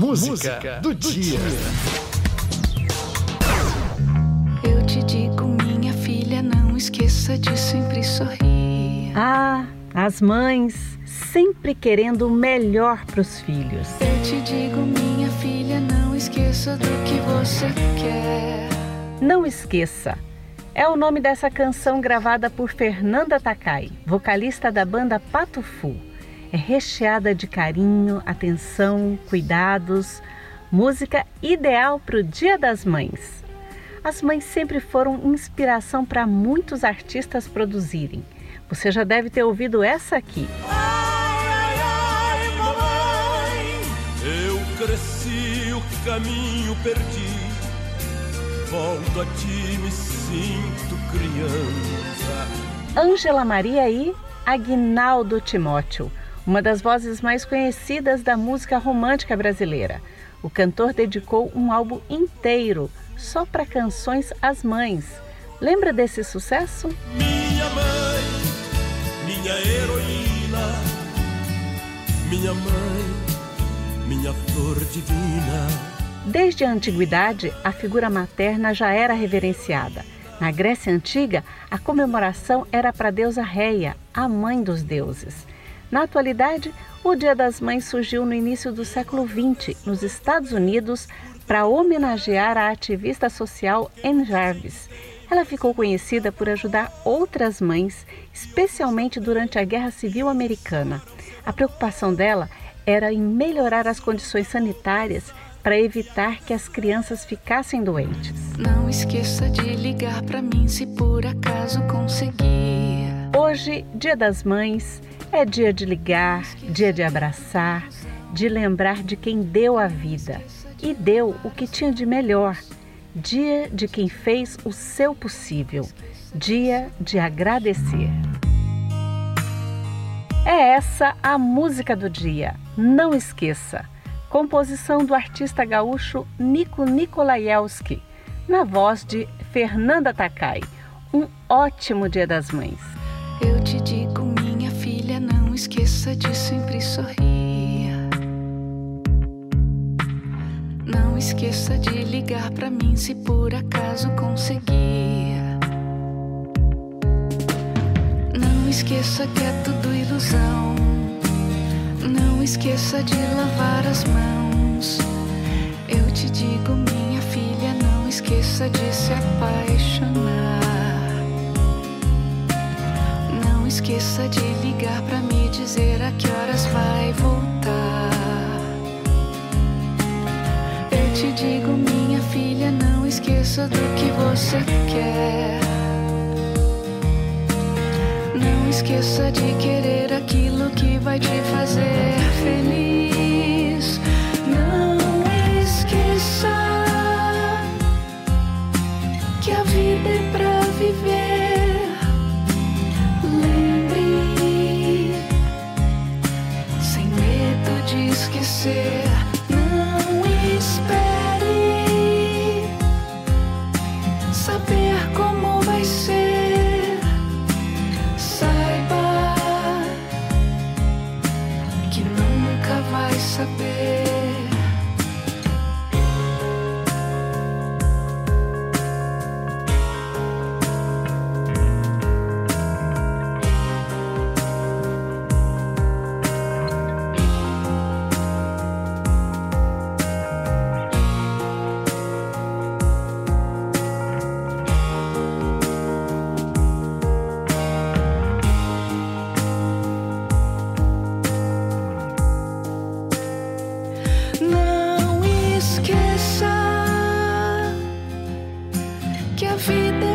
música do dia. Eu te digo, minha filha, não esqueça de sempre sorrir. Ah, as mães sempre querendo o melhor para os filhos. Eu te digo, minha filha, não esqueça do que você quer. Não esqueça. É o nome dessa canção gravada por Fernanda Takai, vocalista da banda Pato Fu. É recheada de carinho, atenção, cuidados, música ideal para o Dia das Mães. As mães sempre foram inspiração para muitos artistas produzirem. Você já deve ter ouvido essa aqui. cresci, o caminho perdi. Volto a ti, me sinto criança. Ângela Maria e Aguinaldo Timóteo, uma das vozes mais conhecidas da música romântica brasileira. O cantor dedicou um álbum inteiro só para canções às mães. Lembra desse sucesso? Minha mãe, minha heroína, minha mãe minha flor divina. Desde a antiguidade, a figura materna já era reverenciada. Na Grécia Antiga, a comemoração era para a deusa Reia, a mãe dos deuses. Na atualidade, o Dia das Mães surgiu no início do século XX, nos Estados Unidos, para homenagear a ativista social Anne Jarvis. Ela ficou conhecida por ajudar outras mães, especialmente durante a Guerra Civil Americana. A preocupação dela era em melhorar as condições sanitárias para evitar que as crianças ficassem doentes. Não esqueça de ligar para mim se por acaso conseguir. Hoje, Dia das Mães, é dia de ligar, dia de abraçar, de lembrar de quem deu a vida e deu o que tinha de melhor. Dia de quem fez o seu possível. Dia de agradecer. É essa a música do dia. Não esqueça. Composição do artista gaúcho Nico Nikolaevski, na voz de Fernanda Takai. Um ótimo Dia das Mães. Eu te digo, minha filha, não esqueça de sempre sorrir. Não esqueça de ligar para mim se por acaso conseguir. Não esqueça que é tudo ilusão. Não esqueça de lavar as mãos. Eu te digo, minha filha, não esqueça de se apaixonar. Esqueça de ligar para me dizer a que horas vai voltar. Eu te digo, minha filha, não esqueça do que você quer. Não esqueça de querer aquilo que vai te fazer feliz. Não esqueça que a vida é pra viver.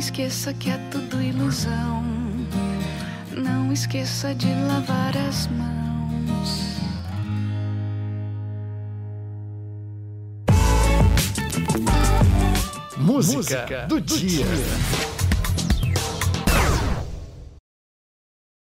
esqueça que é tudo ilusão. Não esqueça de lavar as mãos. Música, do, dia.